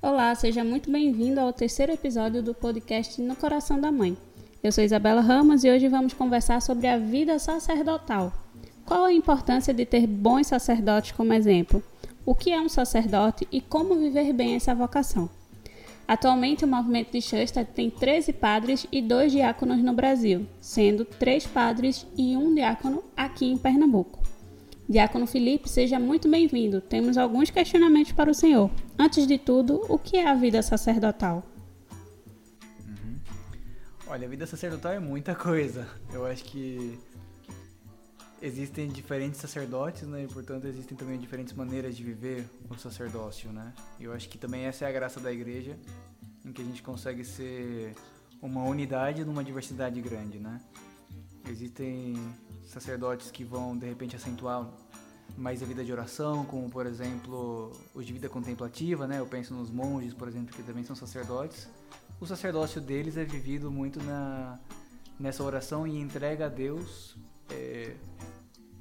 Olá, seja muito bem-vindo ao terceiro episódio do podcast No Coração da Mãe. Eu sou Isabela Ramos e hoje vamos conversar sobre a vida sacerdotal. Qual a importância de ter bons sacerdotes como exemplo? O que é um sacerdote e como viver bem essa vocação? Atualmente, o movimento de Schuster tem 13 padres e 2 diáconos no Brasil, sendo 3 padres e 1 diácono aqui em Pernambuco. Diácono Felipe, seja muito bem-vindo. Temos alguns questionamentos para o senhor. Antes de tudo, o que é a vida sacerdotal? Uhum. Olha, a vida sacerdotal é muita coisa. Eu acho que existem diferentes sacerdotes, né? E portanto existem também diferentes maneiras de viver o sacerdócio, né? E eu acho que também essa é a graça da igreja, em que a gente consegue ser uma unidade numa diversidade grande, né? Existem sacerdotes que vão de repente acentuar mais a vida de oração, como por exemplo os de vida contemplativa, né? Eu penso nos monges, por exemplo, que também são sacerdotes. O sacerdócio deles é vivido muito na nessa oração e entrega a Deus é,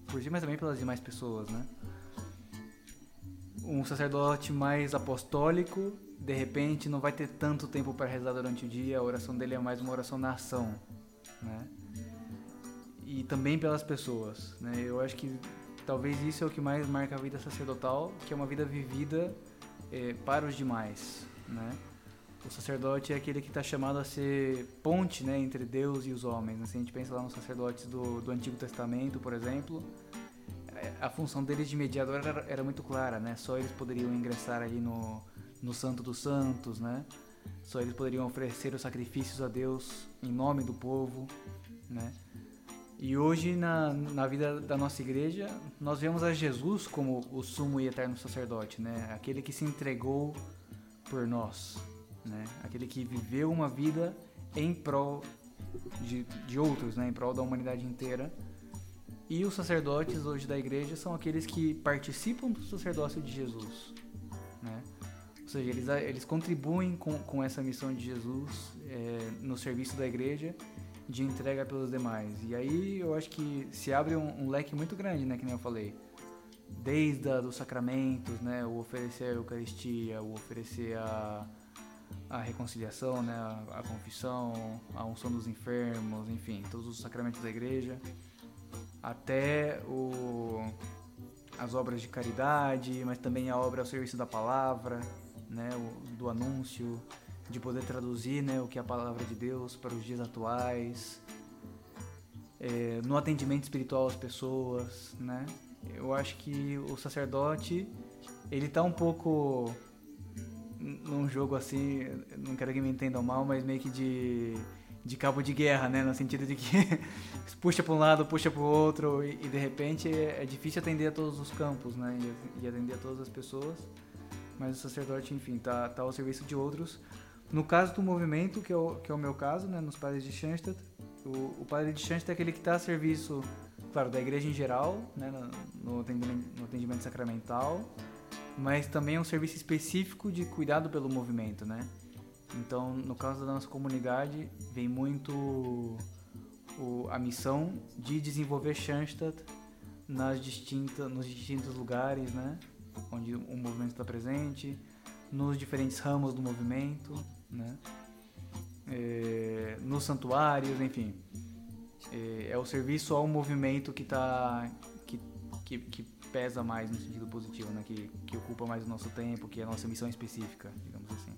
por si, mas também pelas demais pessoas, né? Um sacerdote mais apostólico, de repente, não vai ter tanto tempo para rezar durante o dia. A oração dele é mais uma oração na ação, né? E também pelas pessoas. Né? Eu acho que talvez isso é o que mais marca a vida sacerdotal, que é uma vida vivida é, para os demais. Né? O sacerdote é aquele que está chamado a ser ponte né, entre Deus e os homens. Né? Se a gente pensa lá nos sacerdotes do, do Antigo Testamento, por exemplo, é, a função deles de mediador era, era, muito clara, né? Só eles poderiam ingressar ali no, no Santo dos Santos, né? Só eles poderiam oferecer os sacrifícios a Deus em nome do povo, né? E hoje, na, na vida da nossa igreja, nós vemos a Jesus como o sumo e eterno sacerdote, né? Aquele que se entregou por nós, né? Aquele que viveu uma vida em prol de, de outros, né? Em prol da humanidade inteira. E os sacerdotes hoje da igreja são aqueles que participam do sacerdócio de Jesus, né? Ou seja, eles, eles contribuem com, com essa missão de Jesus é, no serviço da igreja de entrega pelos demais. E aí eu acho que se abre um, um leque muito grande, né, que nem eu falei. Desde a, dos sacramentos, né, o oferecer a Eucaristia, o oferecer a, a reconciliação, né, a, a confissão, a unção dos enfermos, enfim, todos os sacramentos da igreja, até o, as obras de caridade, mas também a obra ao serviço da palavra, né, o, do anúncio, de poder traduzir né, o que é a palavra de Deus para os dias atuais, é, no atendimento espiritual às pessoas, né? Eu acho que o sacerdote ele está um pouco num jogo assim, não quero que me entendam mal, mas meio que de, de cabo de guerra, né? No sentido de que puxa para um lado, puxa para o outro e, e, de repente é, é, difícil atender a todos os campos, né? E, e, atender a todas as pessoas. Mas o sacerdote, enfim, tá, tá ao serviço de outros no caso do movimento, que é o, que é o meu caso, né, nos padres de Schanstatt, o, o padre de Schanstatt é aquele que está a serviço, claro, da igreja em geral, né, no, no, atendimento, no atendimento sacramental, mas também é um serviço específico de cuidado pelo movimento, né? Então, no caso da nossa comunidade, vem muito o, a missão de desenvolver Schanstatt nas distintas, nos distintos lugares, né? Onde o movimento está presente, nos diferentes ramos do movimento né? É, nos santuários, enfim. É, é, o serviço ao movimento que tá que, que, que, pesa mais no sentido positivo, né? Que, que ocupa mais o nosso tempo, que é a nossa missão específica, digamos assim.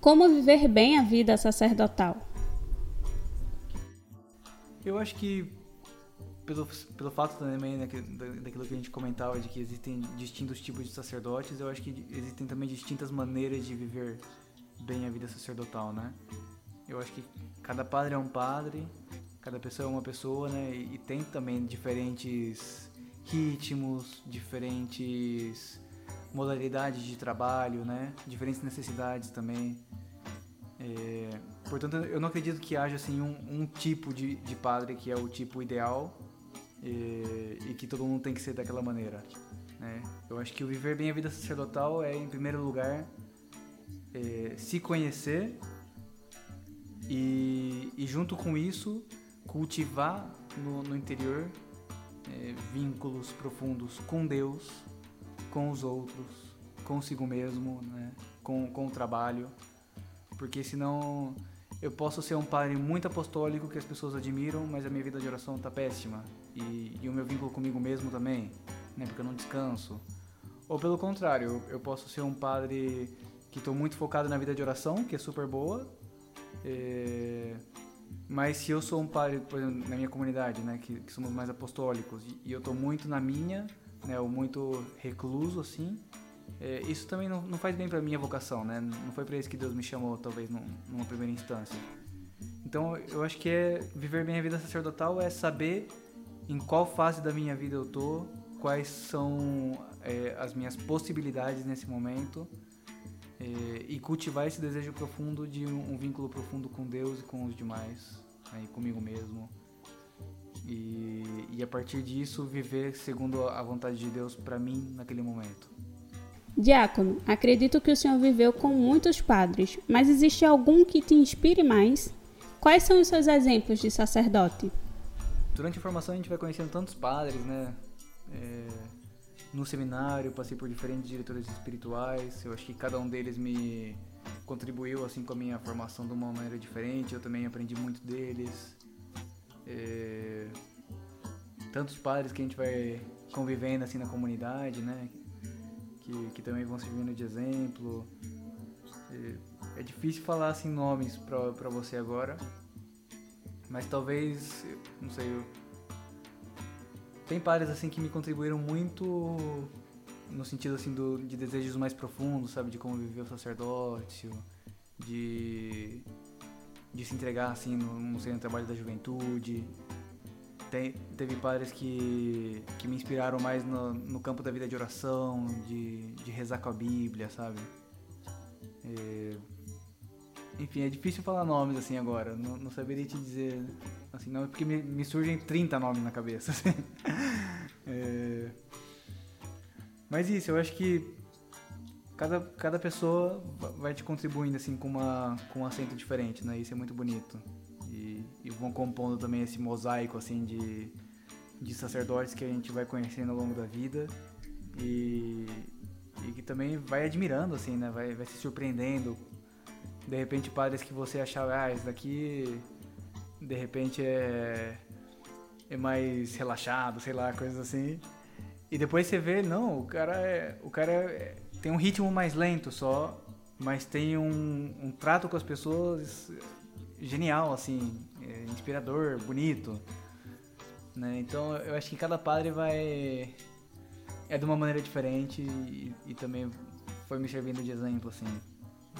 Como viver bem a vida sacerdotal? Eu acho que pelo, pelo fato também né, daquilo que a gente comentava de que existem distintos tipos de sacerdotes, eu acho que existem também distintas maneiras de viver bem a vida sacerdotal, né? Eu acho que cada padre é um padre, cada pessoa é uma pessoa, né? E, e tem também diferentes ritmos, diferentes modalidades de trabalho, né? Diferentes necessidades também. É, portanto, eu não acredito que haja assim um, um tipo de, de, padre que é o tipo ideal e, e, que todo mundo tem que ser daquela maneira. Né? Eu acho que o viver bem a vida sacerdotal é, em primeiro lugar, é, se conhecer e, e, junto com isso, cultivar no, no interior é, vínculos profundos com Deus, com os outros, consigo mesmo, né? com, com o trabalho, porque senão eu posso ser um padre muito apostólico que as pessoas admiram, mas a minha vida de oração está péssima e, e, o meu vínculo comigo mesmo também, né? Porque eu não descanso. Ou pelo contrário, eu, eu posso ser um padre que estou muito focado na vida de oração, que é super boa, é, mas se eu sou um padre, por exemplo, na minha comunidade, né, que, que somos mais apostólicos, e, e eu estou muito na minha, né, ou muito recluso assim, é, isso também não, não faz bem para minha vocação, né? Não foi para isso que Deus me chamou, talvez, num, numa primeira instância. Então, eu acho que é viver bem a vida sacerdotal é saber em qual fase da minha vida eu tô, quais são é, as minhas possibilidades nesse momento é, e cultivar esse desejo profundo de um, um, vínculo profundo com Deus e com os demais, né, e comigo mesmo. E, e a partir disso viver segundo a vontade de Deus para mim naquele momento. Diácono, acredito que o senhor viveu com muitos padres, mas existe algum que te inspire mais? Quais são os seus exemplos de sacerdote? Durante a formação a gente vai conhecendo tantos padres, né? É, no seminário passei por diferentes diretores espirituais. Eu acho que cada um deles me contribuiu assim com a minha formação de uma maneira diferente. Eu também aprendi muito deles. É, tantos padres que a gente vai convivendo assim na comunidade, né? que, que também vão servindo de exemplo. É, é difícil falar assim nomes para você agora, mas talvez, não sei, eu, tem pares assim que me contribuíram muito no sentido assim do, de desejos mais profundos, sabe, de como viver o sacerdócio, de de se entregar assim no, no trabalho da juventude, tem, teve padres que, que me inspiraram mais no, no campo da vida de oração, de, de rezar com a Bíblia, sabe? É, enfim, é difícil falar nomes assim agora, não, não saberia te dizer assim, não, porque me, me surgem 30 nomes na cabeça. Assim. É, mas isso, eu acho que cada, cada pessoa vai te contribuindo assim com, uma, com um acento diferente, né? Isso é muito bonito e vão compondo também esse mosaico assim de, de sacerdotes que a gente vai conhecendo ao longo da vida e, e que também vai admirando assim, né? Vai, vai se surpreendendo. De repente padres que você achava, ah, esse daqui de repente é é mais relaxado, sei lá, coisas assim. E depois você vê, não, o cara é, o cara é, tem um ritmo mais lento só, mas tem um, um trato com as pessoas genial, assim, é inspirador, bonito. Né? Então eu acho que cada padre vai. é de uma maneira diferente e, e também foi me servindo de exemplo, assim,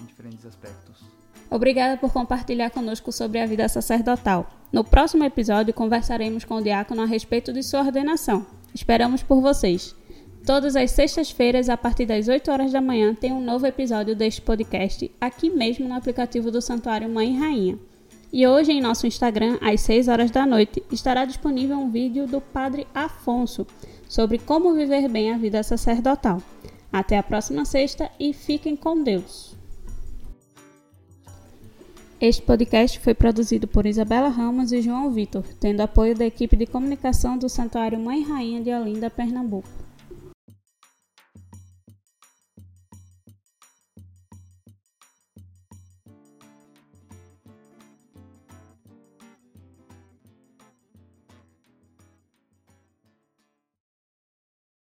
em diferentes aspectos. Obrigada por compartilhar conosco sobre a vida sacerdotal. No próximo episódio conversaremos com o diácono a respeito de sua ordenação. Esperamos por vocês. Todas as sextas-feiras, a partir das 8 horas da manhã, tem um novo episódio deste podcast aqui mesmo no aplicativo do Santuário Mãe e Rainha. E hoje em nosso Instagram, às 6 horas da noite, estará disponível um vídeo do Padre Afonso sobre como viver bem a vida sacerdotal. Até a próxima sexta e fiquem com Deus. Este podcast foi produzido por Isabela Ramos e João Vitor, tendo apoio da equipe de comunicação do Santuário Mãe Rainha de Olinda, Pernambuco.